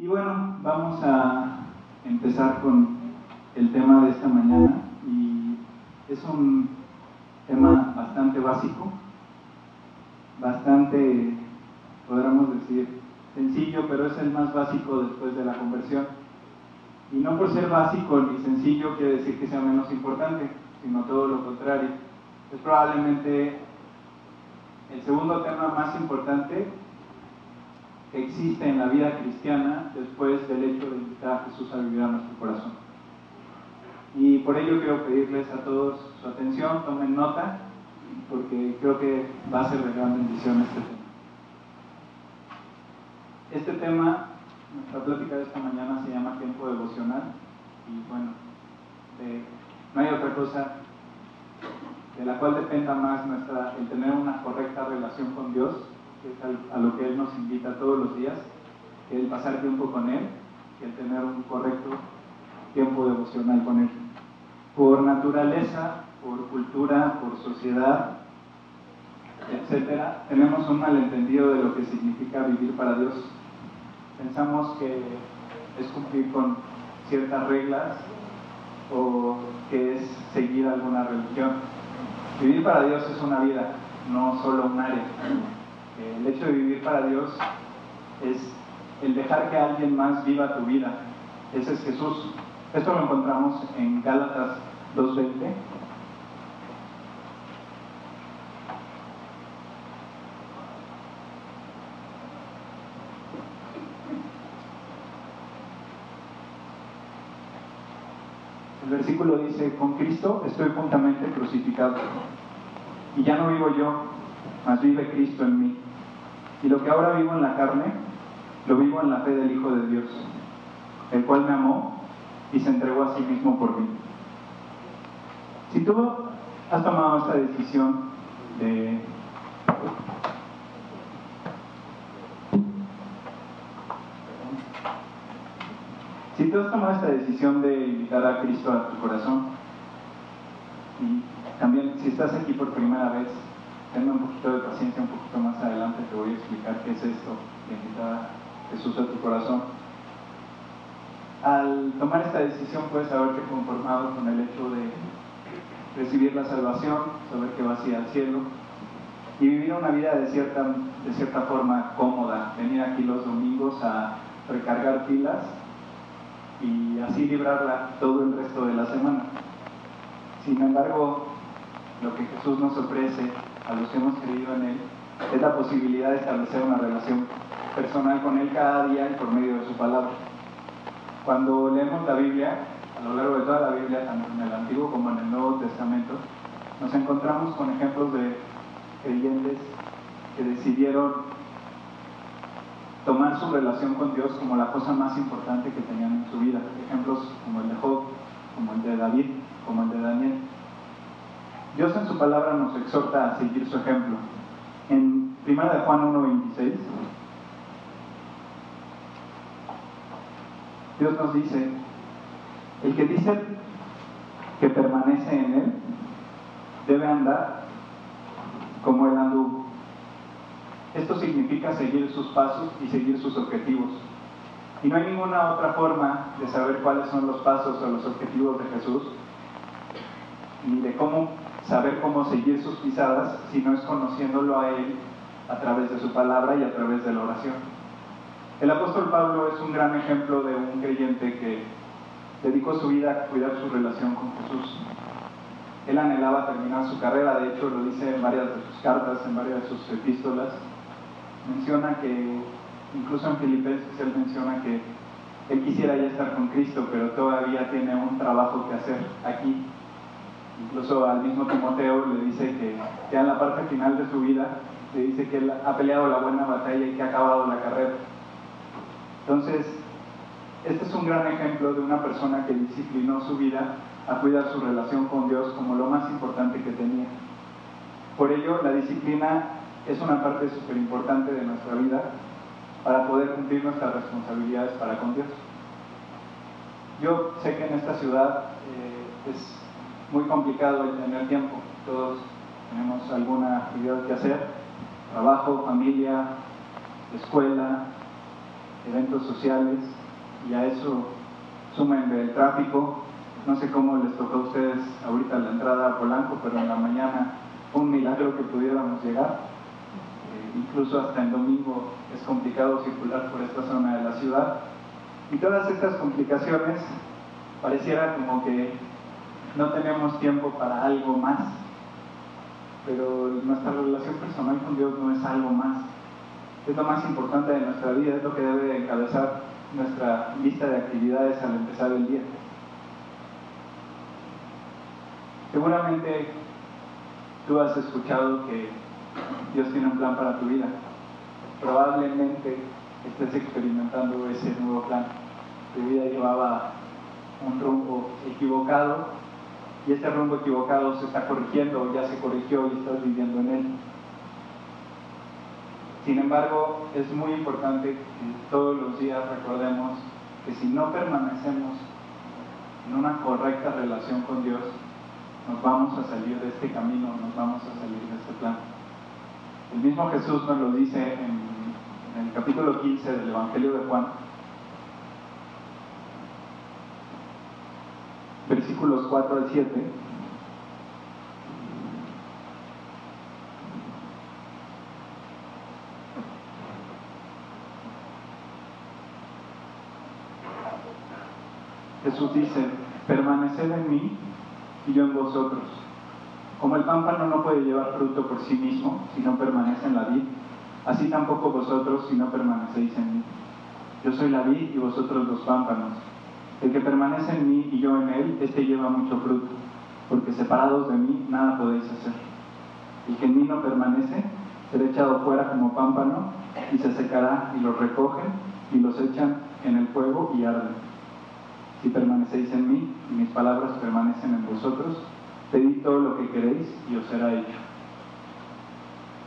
Y bueno, vamos a empezar con el tema de esta mañana y es un tema bastante básico, bastante, podríamos decir, sencillo, pero es el más básico después de la conversión. Y no por ser básico ni sencillo quiere decir que sea menos importante, sino todo lo contrario. Es probablemente el segundo tema más importante que existe en la vida cristiana después del hecho de invitar a Jesús a vivir a nuestro corazón. Y por ello quiero pedirles a todos su atención, tomen nota, porque creo que va a ser de gran bendición este tema. Este tema, nuestra plática de esta mañana se llama tiempo devocional y bueno, no hay otra cosa de la cual dependa más nuestra, el tener una correcta relación con Dios a lo que Él nos invita todos los días, el pasar tiempo con Él, el tener un correcto tiempo devocional con Él. Por naturaleza, por cultura, por sociedad, etcétera, tenemos un malentendido de lo que significa vivir para Dios. Pensamos que es cumplir con ciertas reglas o que es seguir alguna religión. Vivir para Dios es una vida, no solo un área el hecho de vivir para Dios es el dejar que alguien más viva tu vida. Ese es Jesús. Esto lo encontramos en Gálatas 2.20. El versículo dice, con Cristo estoy juntamente crucificado. Y ya no vivo yo, mas vive Cristo en mí. Y lo que ahora vivo en la carne, lo vivo en la fe del Hijo de Dios, el cual me amó y se entregó a sí mismo por mí. Si tú has tomado esta decisión de Si tú has tomado esta decisión de invitar a Cristo a tu corazón, y también si estás aquí por primera vez, tenme un poquito de paciencia, un poquito más adelante te voy a explicar qué es esto de invitar a Jesús a tu corazón. Al tomar esta decisión puedes haberte conformado con el hecho de recibir la salvación, saber que vas a ir al cielo y vivir una vida de cierta, de cierta forma cómoda, venir aquí los domingos a recargar pilas y así librarla todo el resto de la semana. Sin embargo, lo que Jesús nos ofrece a los que hemos creído en Él, es la posibilidad de establecer una relación personal con Él cada día y por medio de su palabra. Cuando leemos la Biblia, a lo largo de toda la Biblia, tanto en el Antiguo como en el Nuevo Testamento, nos encontramos con ejemplos de creyentes que decidieron tomar su relación con Dios como la cosa más importante que tenían en su vida. Ejemplos como el de Job, como el de David, como el de Daniel. Dios en su palabra nos exhorta a seguir su ejemplo. En 1 de Juan 1.26, Dios nos dice, el que dice que permanece en Él, debe andar como Él anduvo. Esto significa seguir sus pasos y seguir sus objetivos. Y no hay ninguna otra forma de saber cuáles son los pasos o los objetivos de Jesús, ni de cómo saber cómo seguir sus pisadas si no es conociéndolo a Él a través de su palabra y a través de la oración. El apóstol Pablo es un gran ejemplo de un creyente que dedicó su vida a cuidar su relación con Jesús. Él anhelaba terminar su carrera, de hecho lo dice en varias de sus cartas, en varias de sus epístolas. Menciona que, incluso en Filipenses, él menciona que él quisiera ya estar con Cristo, pero todavía tiene un trabajo que hacer aquí Incluso al mismo Timoteo le dice que ya en la parte final de su vida, le dice que él ha peleado la buena batalla y que ha acabado la carrera. Entonces, este es un gran ejemplo de una persona que disciplinó su vida a cuidar su relación con Dios como lo más importante que tenía. Por ello, la disciplina es una parte súper importante de nuestra vida para poder cumplir nuestras responsabilidades para con Dios. Yo sé que en esta ciudad eh, es muy complicado el tener tiempo. Todos tenemos alguna actividad que hacer, trabajo, familia, escuela, eventos sociales y a eso sumen el tráfico. No sé cómo les tocó a ustedes ahorita la entrada a Polanco, pero en la mañana un milagro que pudiéramos llegar. Eh, incluso hasta el domingo es complicado circular por esta zona de la ciudad. Y todas estas complicaciones pareciera como que no tenemos tiempo para algo más, pero nuestra relación personal con Dios no es algo más. Es lo más importante de nuestra vida, es lo que debe encabezar nuestra lista de actividades al empezar el día. Seguramente tú has escuchado que Dios tiene un plan para tu vida. Probablemente estés experimentando ese nuevo plan. Tu vida llevaba un rumbo equivocado y este rumbo equivocado se está corrigiendo, ya se corrigió y estás viviendo en él. Sin embargo, es muy importante que todos los días recordemos que si no permanecemos en una correcta relación con Dios, nos vamos a salir de este camino, nos vamos a salir de este plan. El mismo Jesús nos lo dice en, el capítulo 15 del Evangelio de Juan, versículos 4 al 7. Jesús dice, permaneced en mí y yo en vosotros. Como el pámpano no puede llevar fruto por sí mismo si no permanece en la vid, así tampoco vosotros si no permanecéis en mí. Yo soy la vid y vosotros los pámpanos. El que permanece en mí y yo en él, este lleva mucho fruto, porque separados de mí nada podéis hacer. El que en mí no permanece será echado fuera como pámpano y se secará y los recogen y los echan en el fuego y arden. Si permanecéis en mí y mis palabras permanecen en vosotros, pedid todo lo que queréis y os será hecho.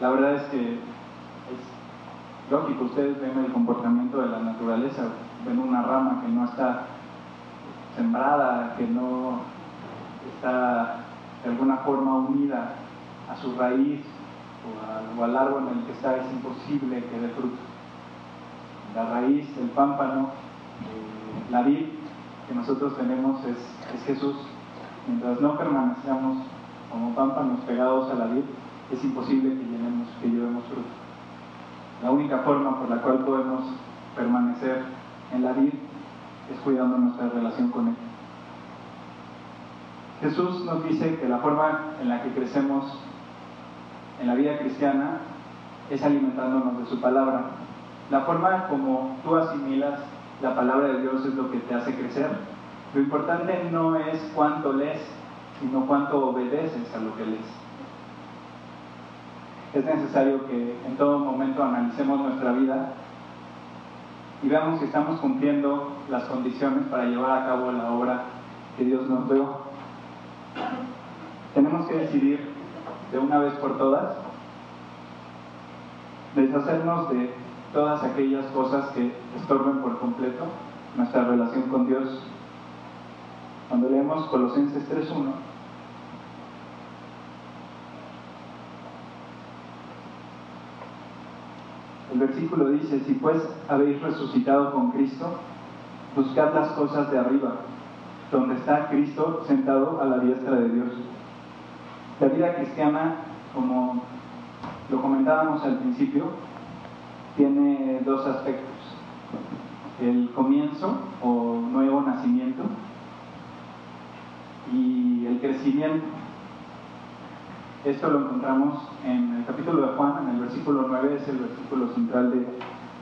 La verdad es que es lógico, ustedes ven el comportamiento de la naturaleza, ven una rama que no está sembrada, que no está de alguna forma unida a su raíz o, al árbol en el que está, es imposible que dé fruto. La raíz, el pámpano, eh, la vid que nosotros tenemos es, es Jesús. Mientras no permanezcamos como pámpanos pegados a la vid, es imposible que, llenemos, que llevemos fruto. La única forma por la cual podemos permanecer en la vid es cuidando nuestra relación con Él. Jesús nos dice que la forma en la que crecemos en la vida cristiana es alimentándonos de su palabra. La forma como tú asimilas la palabra de Dios es lo que te hace crecer. Lo importante no es cuánto lees, sino cuánto obedeces a lo que lees. Es necesario que en todo momento analicemos nuestra vida y veamos si estamos cumpliendo las condiciones para llevar a cabo la obra que Dios nos dio. Tenemos que decidir de una vez por todas deshacernos de todas aquellas cosas que estorben por completo nuestra relación con Dios. Cuando leemos Colosenses 3.1, el versículo dice, si pues habéis resucitado con Cristo, buscad las cosas de arriba, donde está Cristo sentado a la diestra de Dios. La vida cristiana, como lo comentábamos al principio, tiene dos aspectos. El comienzo o nuevo nacimiento y el crecimiento. Esto lo encontramos en el capítulo de Juan, en el versículo 9, es el versículo central de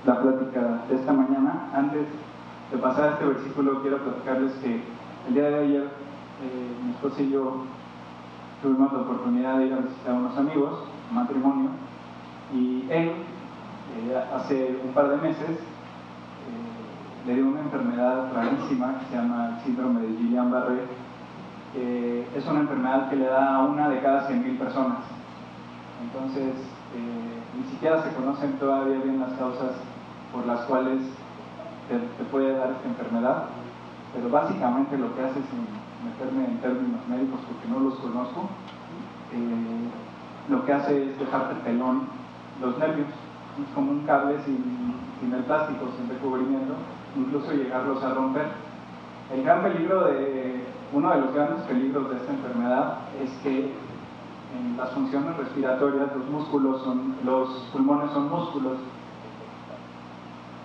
la plática de esta mañana. Antes de pasar a este versículo, quiero platicarles que el día de ayer eh, mi esposa y yo tuvimos la oportunidad de ir a visitar a unos amigos, matrimonio, y él eh, hace un par de meses eh, le dio una enfermedad rarísima que se llama el síndrome de Guillain-Barré. Es una enfermedad que le da a una de cada 100.000 personas. Entonces, eh, ni siquiera se conocen todavía bien las causas por las cuales te, puede dar esta enfermedad, pero básicamente lo que hace, sin meterme en términos médicos porque no los conozco, lo que hace es dejarte pelón los nervios es como un cable sin, sin el plástico, sin recubrimiento, incluso llegarlos a romper. El gran peligro de, uno de los grandes peligros de esta enfermedad es que en las funciones respiratorias los pulmones son músculos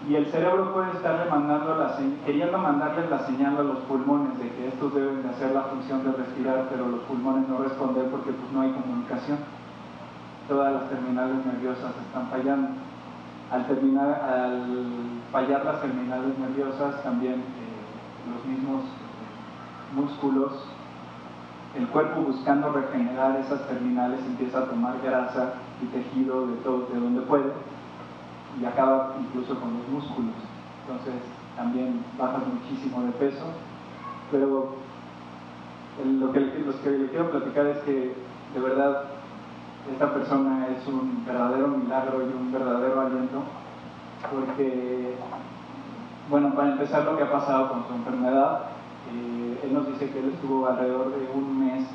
y el cerebro puede estarle mandando la queriendo mandarle la señal a los pulmones de que estos deben de hacer la función de respirar, pero los pulmones no responden porque pues no hay comunicación. Todas las terminales nerviosas están fallando. Al, terminar, al fallar las terminales nerviosas, también eh, los mismos músculos, el cuerpo buscando regenerar esas terminales empieza a tomar grasa y tejido de todo, de donde puede y acaba incluso con los músculos. Entonces también bajas muchísimo de peso. Pero lo que, lo que le quiero platicar es que de verdad esta persona es un verdadero milagro y un verdadero aliento, porque, bueno, para empezar lo que ha pasado con su enfermedad, eh, él nos dice que él estuvo alrededor de un mes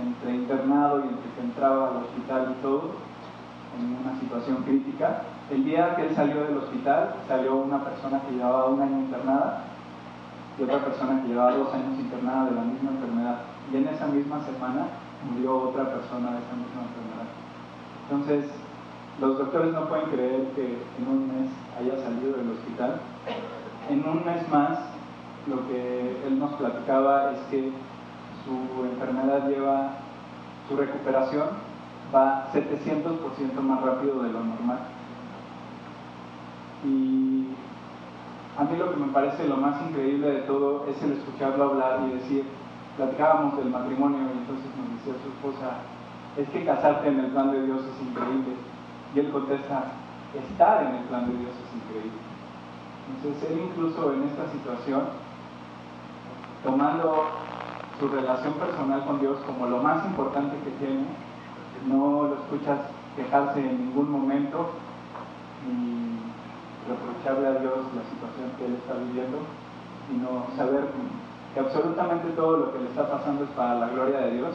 entre internado y entre que entraba al hospital y todo, en una situación crítica. El día que él salió del hospital, salió una persona que llevaba un año internada y otra persona que llevaba dos años internada de la misma enfermedad. Y en esa misma semana murió otra persona de esa misma enfermedad. Entonces, los doctores no pueden creer que en un mes haya salido del hospital. En un mes más, lo que él nos platicaba es que su enfermedad lleva su recuperación va 700% más rápido de lo normal. Y a mí lo que me parece lo más increíble de todo es el escucharlo hablar y decir, platicábamos del matrimonio y entonces nos decía su esposa, es que casarte en el plan de Dios es increíble. Y él contesta, estar en el plan de Dios es increíble. Entonces él incluso en esta situación, tomando su relación personal con Dios como lo más importante que tiene, no lo escuchas quejarse en ningún momento ni reprocharle a Dios la situación que él está viviendo, sino saber que absolutamente todo lo que le está pasando es para la gloria de Dios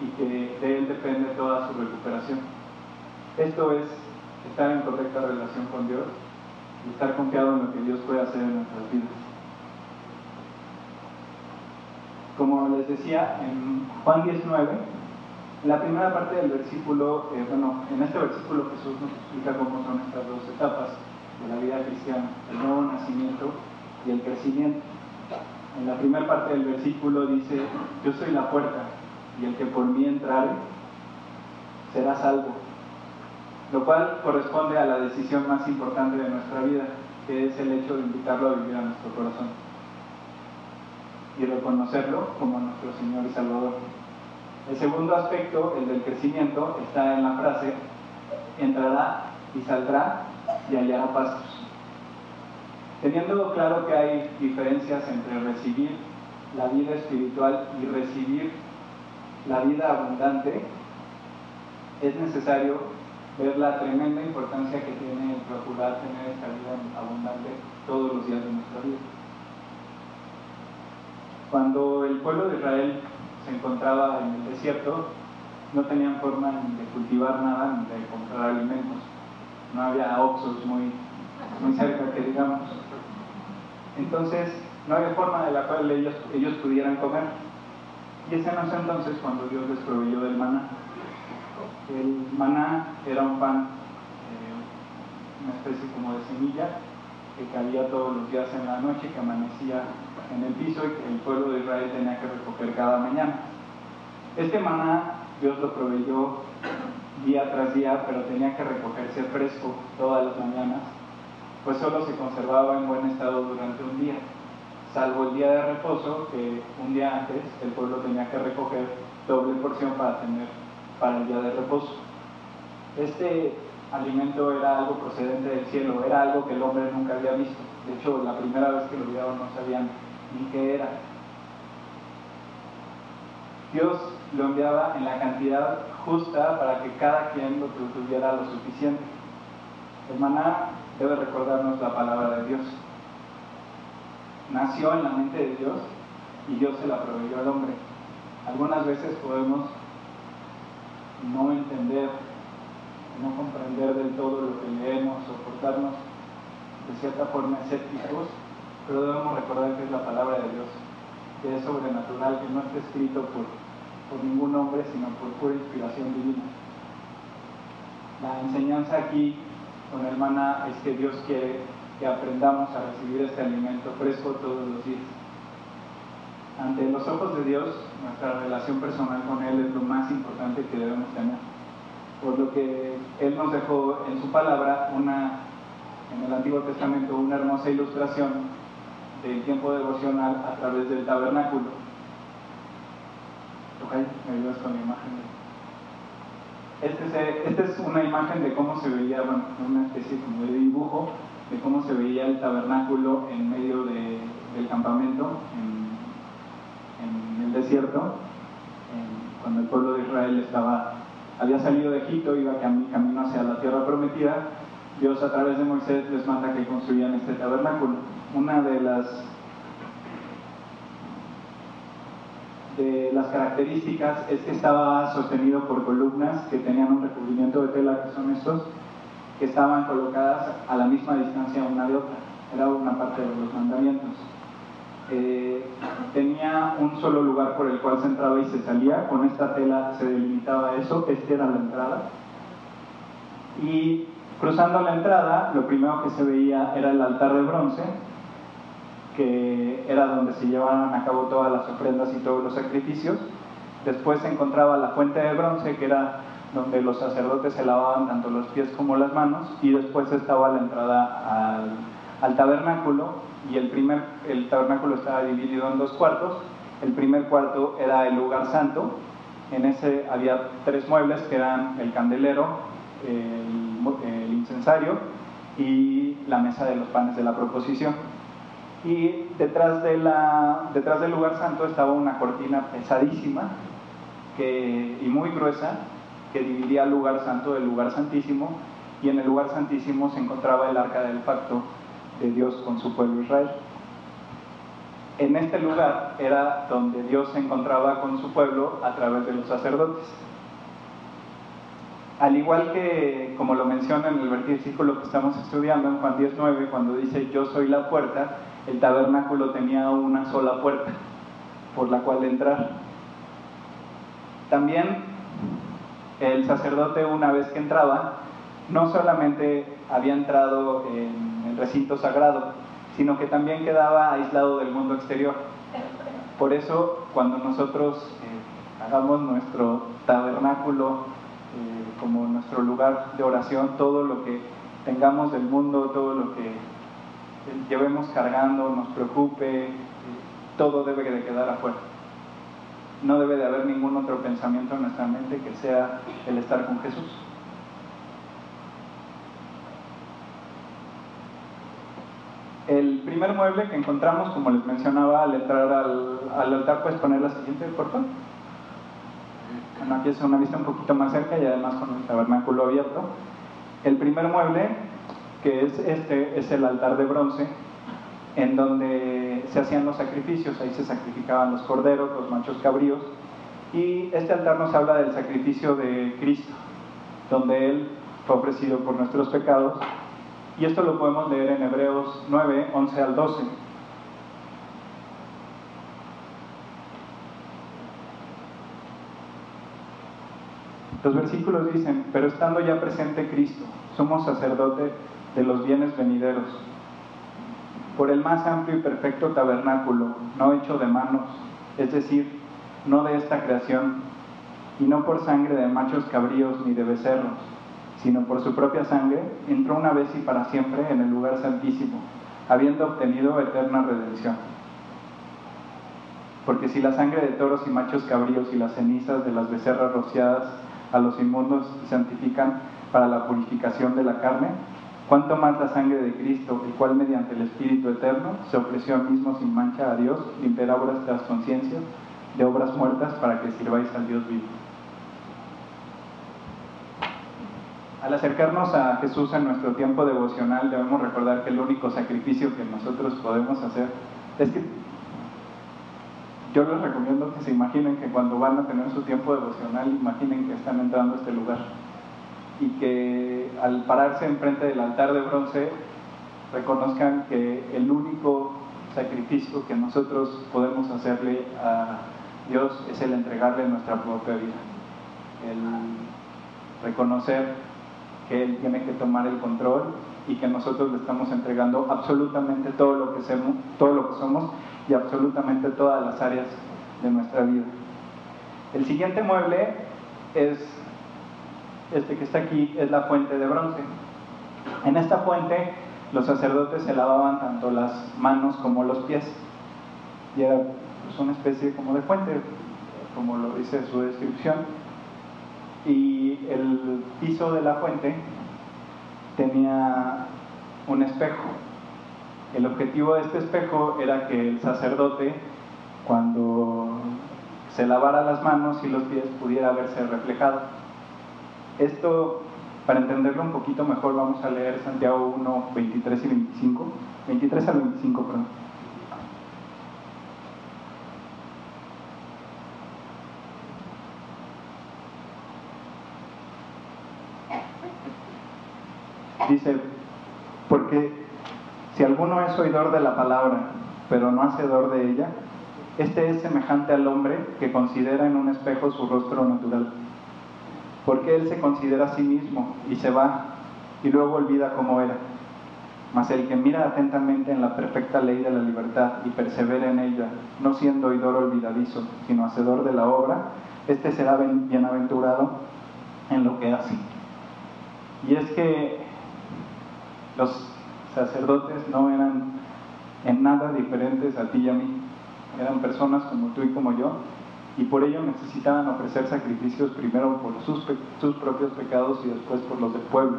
y que de él depende toda su recuperación. Esto es estar en correcta relación con Dios y estar confiado en lo que Dios puede hacer en nuestras vidas. Como les decía, en Juan 19, la primera parte del versículo, eh, bueno, en este versículo Jesús nos explica cómo son estas dos etapas de la vida cristiana, el nuevo nacimiento y el crecimiento. En la primera parte del versículo dice, yo soy la puerta y el que por mí entrare será salvo, lo cual corresponde a la decisión más importante de nuestra vida, que es el hecho de invitarlo a vivir a nuestro corazón y reconocerlo como nuestro Señor y Salvador. El segundo aspecto, el del crecimiento, está en la frase, entrará y saldrá y hallará pastos. Teniendo claro que hay diferencias entre recibir la vida espiritual y recibir la vida abundante, es necesario ver la tremenda importancia que tiene procurar tener esta vida abundante todos los días de nuestra vida. Cuando el pueblo de Israel se encontraba en el desierto, no tenían forma ni de cultivar nada ni de comprar alimentos. No había oxos muy, muy cerca, que digamos. Entonces, no había forma de la cual ellos, ellos pudieran comer. Y ese no es entonces cuando Dios les proveyó del maná. El maná era un pan, eh, una especie como de semilla, que caía todos los días en la noche, que amanecía en el piso y que el pueblo de Israel tenía que recoger cada mañana. Este maná Dios lo proveyó día tras día, pero tenía que recogerse fresco todas las mañanas, pues solo se conservaba en buen estado durante un día, salvo el día de reposo, que un día antes el pueblo tenía que recoger doble porción para tener para el día de reposo. Este alimento era algo procedente del cielo, era algo que el hombre nunca había visto. De hecho, la primera vez que lo vieron no sabían ni qué era. Dios lo enviaba en la cantidad justa para que cada quien lo tuviera lo suficiente. El maná debe recordarnos la palabra de Dios. Nació en la mente de Dios y Dios se la proveyó al hombre. Algunas veces podemos no entender no comprender del todo lo que leemos o portarnos de cierta forma escépticos, pero debemos recordar que es la palabra de Dios, que es sobrenatural, que no está escrito por, por ningún hombre, sino por pura inspiración divina. La enseñanza aquí con hermana es que Dios quiere que aprendamos a recibir este alimento fresco todos los días. Ante los ojos de Dios, nuestra relación personal con Él es lo más importante que debemos tener. Por lo que Él nos dejó en su palabra una, en el Antiguo Testamento, una hermosa ilustración del tiempo devocional a través del tabernáculo. ¿me ayudas con la imagen? Este, esta es una imagen de cómo se veía, bueno, una especie como de dibujo de cómo se veía el tabernáculo en medio del campamento, en, el desierto, cuando el pueblo de Israel estaba, había salido de Egipto, iba camino hacia la tierra prometida, Dios a través de Moisés les manda que construyan este tabernáculo. Una de las de las características es que estaba sostenido por columnas que tenían un recubrimiento de tela, que son estos, que estaban colocadas a la misma distancia una de otra. Era una parte de los mandamientos. Eh, tenía un solo lugar por el cual se entraba y se salía. Con esta tela se delimitaba eso. Esta era la entrada. Y cruzando la entrada, lo primero que se veía era el altar de bronce, que era donde se llevaban a cabo todas las ofrendas y todos los sacrificios. Después se encontraba la fuente de bronce, que era donde los sacerdotes se lavaban tanto los pies como las manos, y después estaba la entrada al, tabernáculo, y el, primer, el tabernáculo estaba dividido en dos cuartos. El primer cuarto era el lugar santo, en ese había tres muebles que eran el candelero, el, incensario y la mesa de los panes de la proposición. Y detrás, de la, detrás del lugar santo estaba una cortina pesadísima que, y muy gruesa que dividía el lugar santo del lugar santísimo y en el lugar santísimo se encontraba el arca del pacto de Dios con su pueblo Israel. En este lugar era donde Dios se encontraba con su pueblo a través de los sacerdotes. Al igual que, como lo menciona en el versículo que estamos estudiando en Juan 19, cuando dice yo soy la puerta, el tabernáculo tenía una sola puerta por la cual entrar. También el sacerdote una vez que entraba, no solamente había entrado en recinto sagrado, sino que también quedaba aislado del mundo exterior. Por eso, cuando nosotros eh, hagamos nuestro tabernáculo eh, como nuestro lugar de oración, todo lo que tengamos del mundo, todo lo que llevemos cargando, nos preocupe, todo debe de quedar afuera. No debe de haber ningún otro pensamiento en nuestra mente que sea el estar con Jesús. El primer mueble que encontramos, como les mencionaba, al entrar al, altar, puedes poner la siguiente, por. Bueno, aquí es una vista un poquito más cerca y además con el tabernáculo abierto. El primer mueble que es este, es el altar de bronce, en donde se hacían los sacrificios, ahí se sacrificaban los corderos, los machos cabríos, y este altar nos habla del sacrificio de Cristo, donde Él fue ofrecido por nuestros pecados, y esto lo podemos leer en Hebreos 9, 11 al 12. Los versículos dicen, pero estando ya presente Cristo, somos sacerdote de los bienes venideros, por el más amplio y perfecto tabernáculo, no hecho de manos, es decir, no de esta creación, y no por sangre de machos cabríos ni de becerros, sino por su propia sangre, entró una vez y para siempre en el lugar santísimo, habiendo obtenido eterna redención. Porque si la sangre de toros y machos cabríos y las cenizas de las becerras rociadas a los inmundos santifican para la purificación de la carne, cuánto más la sangre de Cristo, el cual mediante el Espíritu Eterno se ofreció a mismo sin mancha a Dios, limpiará las conciencias de obras muertas para que sirváis al Dios vivo. Al acercarnos a Jesús en nuestro tiempo devocional debemos recordar que el único sacrificio que nosotros podemos hacer es que yo les recomiendo que se imaginen que cuando van a tener su tiempo devocional, imaginen que están entrando a este lugar y que al pararse enfrente del altar de bronce reconozcan que el único sacrificio que nosotros podemos hacerle a Dios es el entregarle nuestra propia vida, el reconocer que Él tiene que tomar el control y que nosotros le estamos entregando absolutamente todo lo que somos, y absolutamente todas las áreas de nuestra vida. El siguiente mueble es este que está aquí, es la fuente de bronce. En esta fuente los sacerdotes se lavaban tanto las manos como los pies. Y era pues, una especie como de fuente, como lo dice su descripción. Y el piso de la fuente tenía un espejo. El objetivo de este espejo era que el sacerdote, cuando se lavara las manos y los pies, pudiera verse reflejado. Esto para entenderlo un poquito mejor vamos a leer Santiago 1, 23 y 25. 23 al 25, perdón. Dice, porque si alguno es oidor de la palabra, pero no hacedor de ella, este es semejante al hombre que considera en un espejo su rostro natural porque él se considera a sí mismo y se va y luego olvida cómo era. Mas el que mira atentamente en la perfecta ley de la libertad y persevera en ella, no siendo oidor olvidadizo, sino hacedor de la obra, este será bienaventurado en lo que hace. Y es que los sacerdotes no eran en nada diferentes a ti y a mí, eran personas como tú y como yo, y por ello necesitaban ofrecer sacrificios primero por sus, propios pecados y después por los del pueblo.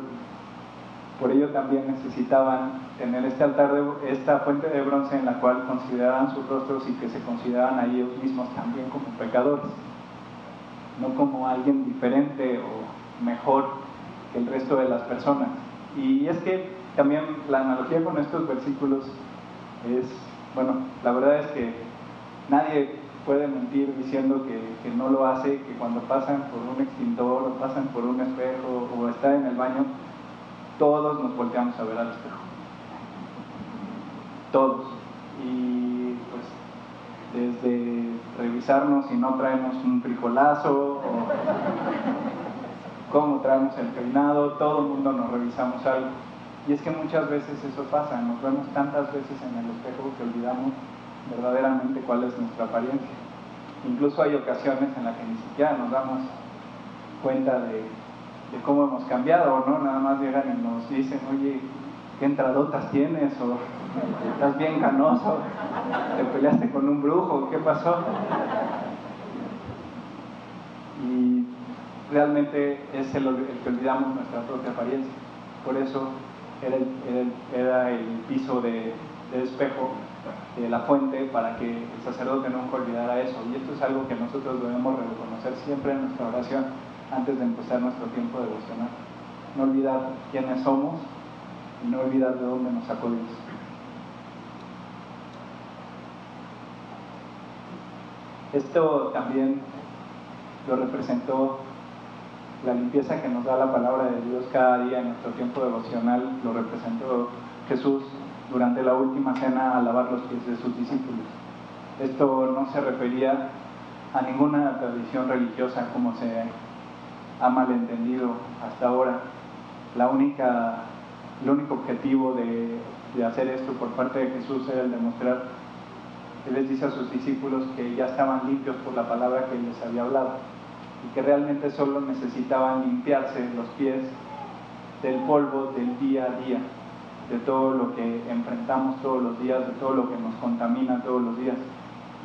Por ello también necesitaban tener este altar, de, esta fuente de bronce en la cual consideraban sus rostros y que se consideraban a ellos mismos también como pecadores, no como alguien diferente o mejor que el resto de las personas. Y es que también la analogía con estos versículos es, bueno, la verdad es que nadie puede mentir diciendo que, no lo hace, que cuando pasan por un extintor o pasan por un espejo o están en el baño, todos nos volteamos a ver al espejo. Todos. Y pues desde revisarnos si no traemos un frijolazo o cómo traemos el peinado, todo el mundo nos revisamos algo. Y es que muchas veces eso pasa, nos vemos tantas veces en el espejo que olvidamos verdaderamente cuál es nuestra apariencia. Incluso hay ocasiones en las que ni siquiera nos damos cuenta de, cómo hemos cambiado, ¿no? Nada más llegan y nos dicen, oye, ¿qué entradotas tienes? O estás bien canoso, te peleaste con un brujo, ¿qué pasó? Y realmente es el, que olvidamos nuestra propia apariencia. Por eso era el, piso de, de espejo de la fuente para que el sacerdote nunca olvidara eso. Y esto es algo que nosotros debemos reconocer siempre en nuestra oración antes de empezar nuestro tiempo devocional. No olvidar quiénes somos y no olvidar de dónde nos sacó Dios. Esto también lo representó la limpieza que nos da la palabra de Dios cada día en nuestro tiempo devocional, lo representó Jesús durante la última cena a lavar los pies de sus discípulos. Esto no se refería a ninguna tradición religiosa como se ha malentendido hasta ahora. La única, el único objetivo de, de hacer esto por parte de Jesús era el demostrar, Él les dice a sus discípulos que ya estaban limpios por la palabra que les había hablado y que realmente solo necesitaban limpiarse los pies del polvo del día a día, de todo lo que enfrentamos todos los días, de todo lo que nos contamina todos los días.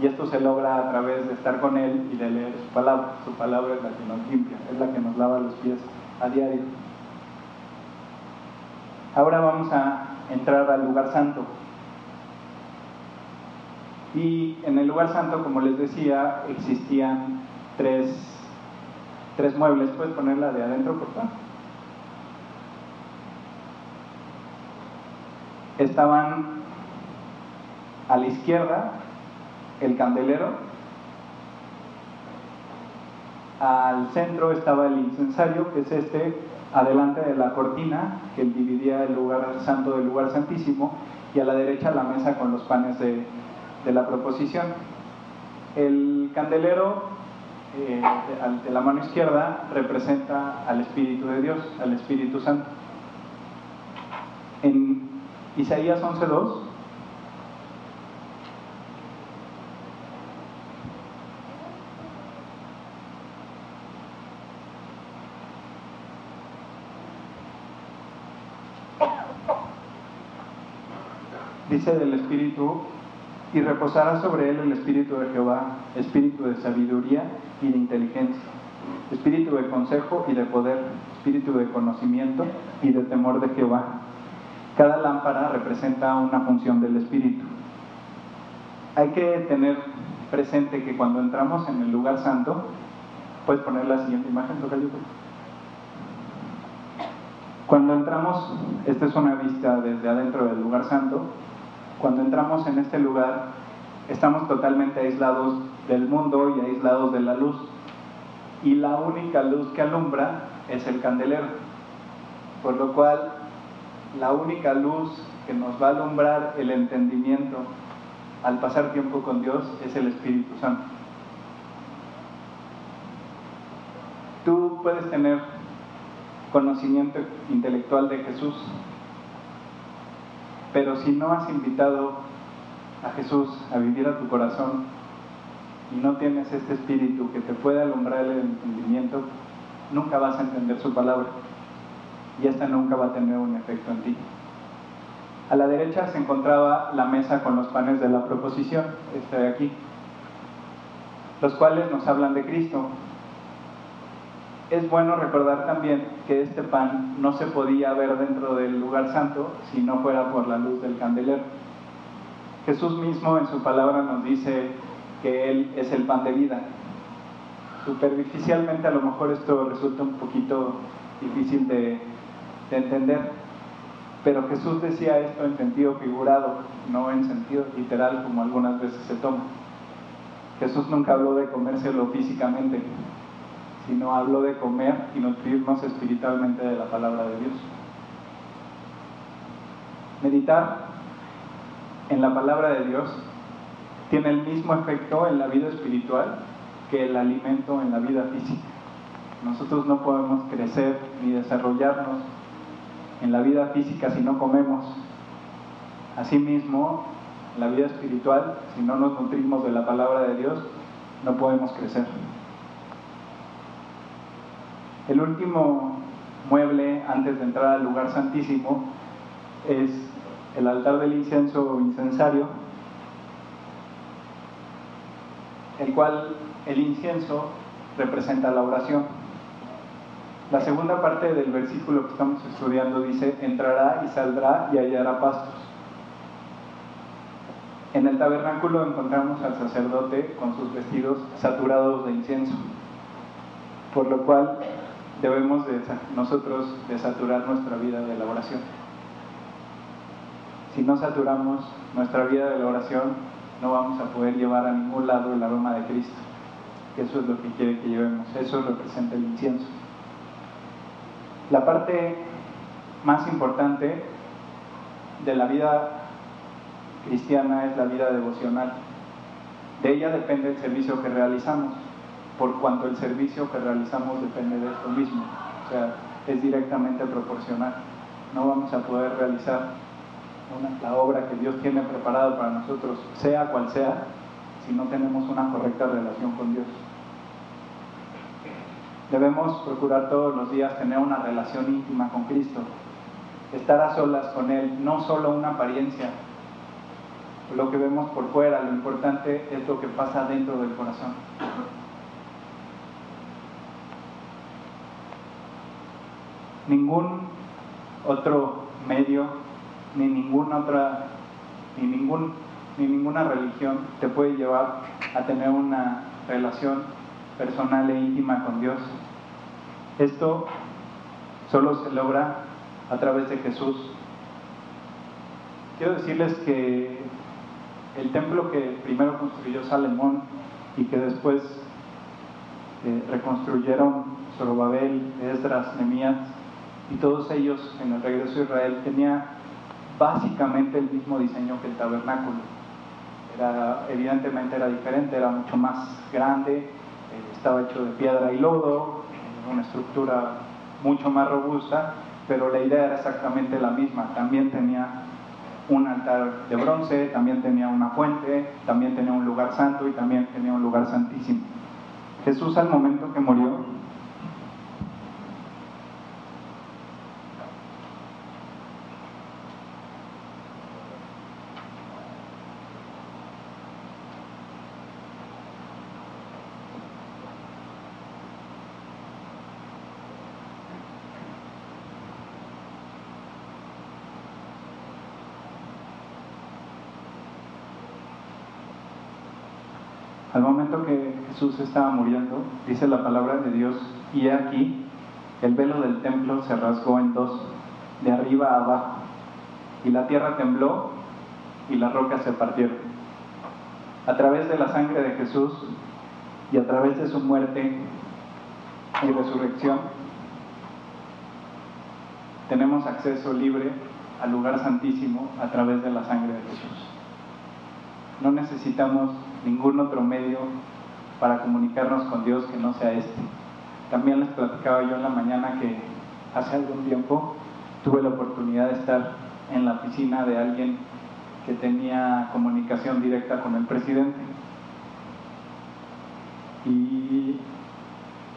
Y esto se logra a través de estar con Él y de leer su palabra. Su palabra es la que nos limpia, es la que nos lava los pies a diario. Ahora vamos a entrar al lugar santo. Y en el lugar santo, como les decía, existían tres, tres muebles. ¿Puedes ponerla de adentro, por favor? estaban a la izquierda el candelero, al centro estaba el incensario, que es este, adelante de la cortina que dividía el lugar santo del lugar santísimo y a la derecha la mesa con los panes de, la proposición. El candelero eh, de, la mano izquierda representa al Espíritu de Dios, al Espíritu Santo. En Isaías 11.2 dice del Espíritu, y reposará sobre él el Espíritu de Jehová, Espíritu de sabiduría y de inteligencia, Espíritu de consejo y de poder, Espíritu de conocimiento y de temor de Jehová. Cada lámpara representa una función del Espíritu. Hay que tener presente que cuando entramos en el lugar santo, puedes poner la siguiente imagen, Cuando entramos, esta es una vista desde adentro del lugar santo, cuando entramos en este lugar, estamos totalmente aislados del mundo y aislados de la luz. Y la única luz que alumbra es el candelero. Por lo cual, la única luz que nos va a alumbrar el entendimiento al pasar tiempo con Dios es el Espíritu Santo. Tú puedes tener conocimiento intelectual de Jesús, pero si no has invitado a Jesús a vivir a tu corazón y no tienes este espíritu que te puede alumbrar el entendimiento, nunca vas a entender su palabra y esta nunca va a tener un efecto en ti. A la derecha se encontraba la mesa con los panes de la proposición, este de aquí, los cuales nos hablan de Cristo, es bueno recordar también que este pan no se podía ver dentro del lugar santo si no fuera por la luz del candelero. Jesús mismo en su palabra nos dice que Él es el pan de vida. Superficialmente a lo mejor esto resulta un poquito difícil de, de entender, pero Jesús decía esto en sentido figurado, no en sentido literal como algunas veces se toma. Jesús nunca habló de comérselo físicamente, sino hablo de comer y nutrirnos espiritualmente de la palabra de Dios. Meditar en la palabra de Dios tiene el mismo efecto en la vida espiritual que el alimento en la vida física. Nosotros no podemos crecer ni desarrollarnos en la vida física si no comemos. Asimismo, la vida espiritual, si no nos nutrimos de la palabra de Dios, no podemos crecer. El último mueble antes de entrar al lugar santísimo es el altar del incienso o incensario, el cual el incienso representa la oración. La segunda parte del versículo que estamos estudiando dice, entrará y saldrá y hallará pastos. En el tabernáculo encontramos al sacerdote con sus vestidos saturados de incienso, por lo cual debemos de nosotros de saturar nuestra vida de la oración. Si no saturamos nuestra vida de la oración, no vamos a poder llevar a ningún lado el aroma de Cristo. Eso es lo que quiere que llevemos, eso representa el incienso. La parte más importante de la vida cristiana es la vida devocional. De ella depende el servicio que realizamos por cuanto el servicio que realizamos depende de esto mismo, o sea, es directamente proporcional. No vamos a poder realizar la obra que Dios tiene preparada para nosotros, sea cual sea, si no tenemos una correcta relación con Dios. Debemos procurar todos los días tener una relación íntima con Cristo, estar a solas con Él, no solo una apariencia, lo que vemos por fuera, lo importante es lo que pasa dentro del corazón. Ningún otro medio, ni ninguna otra, ni ningún, ni ninguna religión te puede llevar a tener una relación personal e íntima con Dios. Esto solo se logra a través de Jesús. Quiero decirles que el templo que primero construyó Salomón y que después eh, reconstruyeron Zorobabel, Esdras, Nemías, y todos ellos en el regreso a Israel tenía básicamente el mismo diseño que el tabernáculo. Era, evidentemente era diferente, era mucho más grande, eh, estaba hecho de piedra y lodo, una estructura mucho más robusta, pero la idea era exactamente la misma. También tenía un altar de bronce, también tenía una fuente, también tenía un lugar santo y también tenía un lugar santísimo. Jesús al momento que murió Al que Jesús estaba muriendo, dice la palabra de Dios, y aquí, el velo del templo se rasgó en dos, de arriba a abajo, y la tierra tembló y las rocas se partieron. A través de la sangre de Jesús y a través de su muerte y resurrección, tenemos acceso libre al lugar santísimo a través de la sangre de Jesús. No necesitamos ningún otro medio para comunicarnos con Dios que no sea este. También les platicaba yo en la mañana que hace algún tiempo tuve la oportunidad de estar en la oficina de alguien que tenía comunicación directa con el presidente. Y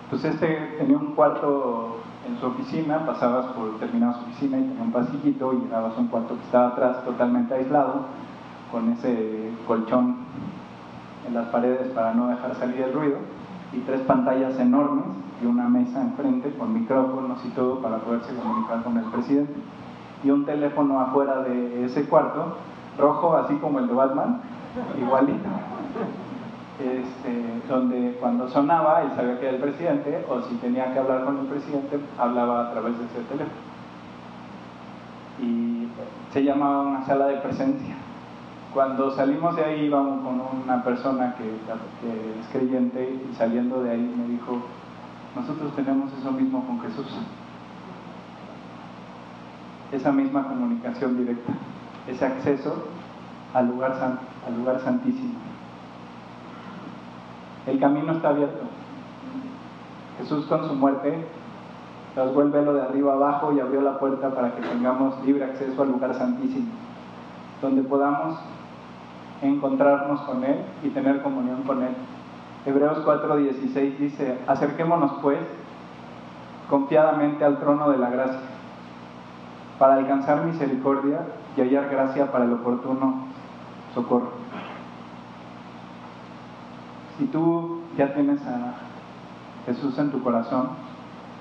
pues este tenía un cuarto en su oficina, pasabas por terminada su oficina y tenía un pasillito y llegabas a un cuarto que estaba atrás totalmente aislado, con ese colchón en las paredes para no dejar salir el ruido y tres pantallas enormes y una mesa enfrente con micrófonos y todo para poderse comunicar con el presidente. Y un teléfono afuera de ese cuarto rojo así como el de Batman igualito. Este, donde cuando sonaba él sabía que era el presidente o si tenía que hablar con el presidente hablaba a través de ese teléfono. Y se llamaba una sala de presencia cuando salimos de ahí íbamos con una persona que, es creyente y saliendo de ahí me dijo, nosotros tenemos eso mismo con Jesús. Esa misma comunicación directa, ese acceso al lugar, al lugar santísimo. El camino está abierto. Jesús con su muerte rasgó el velo de arriba abajo y abrió la puerta para que tengamos libre acceso al lugar santísimo, donde podamos encontrarnos con Él y tener comunión con Él. Hebreos 4:16 dice, acerquémonos pues confiadamente al trono de la gracia, para alcanzar misericordia y hallar gracia para el oportuno socorro. Si tú ya tienes a Jesús en tu corazón,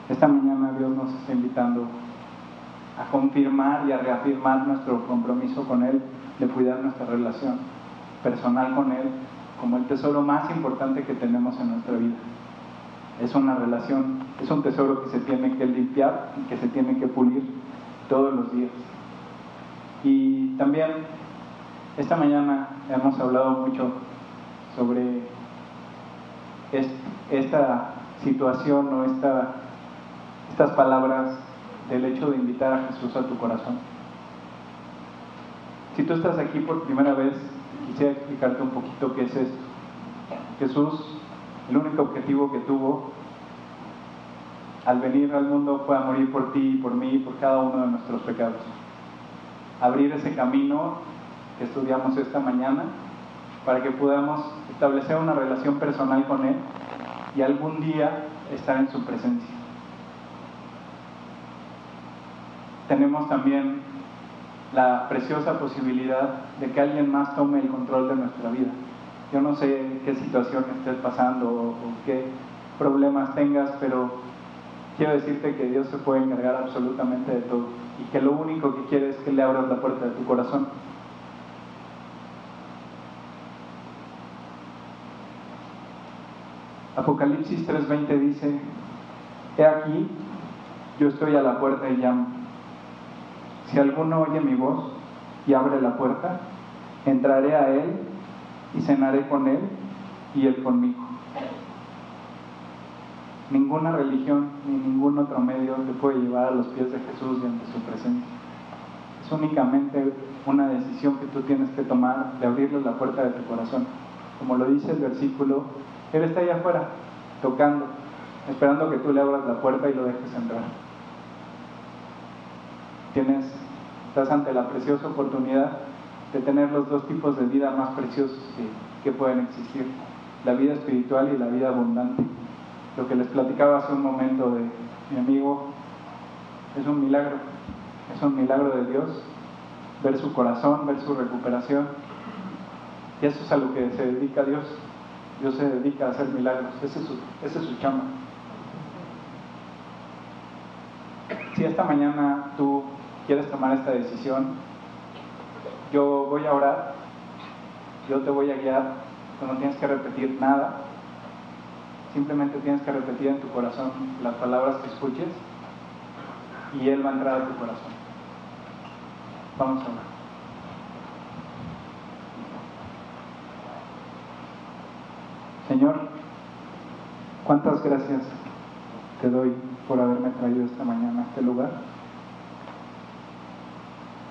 esta mañana Dios nos está invitando a confirmar y a reafirmar nuestro compromiso con Él de cuidar nuestra relación personal con Él como el tesoro más importante que tenemos en nuestra vida. Es una relación, es un tesoro que se tiene que limpiar y que se tiene que pulir todos los días. Y también esta mañana hemos hablado mucho sobre esta situación o esta, estas palabras del hecho de invitar a Jesús a tu corazón. Si tú estás aquí por primera vez quisiera explicarte un poquito qué es esto. Jesús, el único objetivo que tuvo al venir al mundo fue a morir por ti, por mí y por cada uno de nuestros pecados. Abrir ese camino que estudiamos esta mañana para que podamos establecer una relación personal con Él y algún día estar en su presencia. Tenemos también la preciosa posibilidad de que alguien más tome el control de nuestra vida. Yo no sé qué situación estés pasando o, qué problemas tengas, pero quiero decirte que Dios se puede encargar absolutamente de todo y que lo único que quiere es que le abras la puerta de tu corazón. Apocalipsis 3:20 dice, He aquí, yo estoy a la puerta y llamo. Si alguno oye mi voz y abre la puerta, entraré a él y cenaré con él y él conmigo. Ninguna religión ni ningún otro medio te puede llevar a los pies de Jesús y ante su presencia. Es únicamente una decisión que tú tienes que tomar de abrirle la puerta de tu corazón. Como lo dice el versículo, Él está allá afuera, tocando, esperando que tú le abras la puerta y lo dejes entrar. Tienes, estás ante la preciosa oportunidad de tener los dos tipos de vida más preciosos que, que pueden existir, la vida espiritual y la vida abundante lo que les platicaba hace un momento de mi amigo, es un milagro, es un milagro de Dios, ver su corazón, ver su recuperación. Y eso es a lo que se dedica Dios. Dios se dedica a hacer milagros, ese es su, ese es su chamba. Si esta mañana tú quieres tomar esta decisión, yo voy a orar, yo te voy a guiar, tú no tienes que repetir nada, Simplemente tienes que repetir en tu corazón las palabras que escuches y Él va a entrar a tu corazón. Vamos a ver. Señor, cuántas gracias te doy por haberme traído esta mañana a este lugar.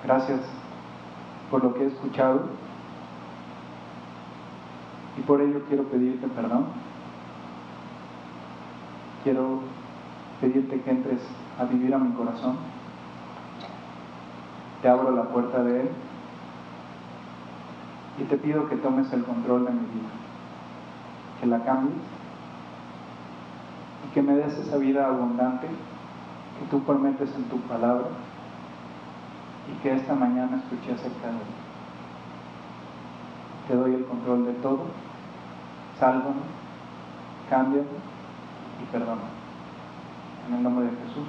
Gracias por lo que he escuchado. Y por ello quiero pedirte perdón. Quiero pedirte que entres a vivir a mi corazón. Te abro la puerta de Él. Y te pido que tomes el control de mi vida, que la cambies. Y que me des esa vida abundante que tú prometes en tu palabra y que esta mañana escuché acerca de él. Te doy el control de todo, sálvame, cámbiame y perdona. En el nombre de Jesús.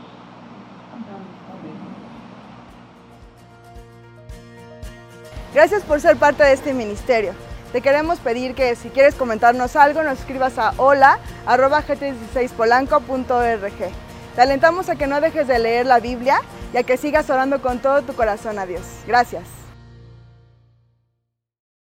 Gracias por ser parte de este ministerio. Te queremos pedir que si quieres comentarnos algo, nos escribas a hola.gt16polanco.org. Te alentamos a que no dejes de leer la Biblia y a que sigas orando con todo tu corazón a Dios. Gracias.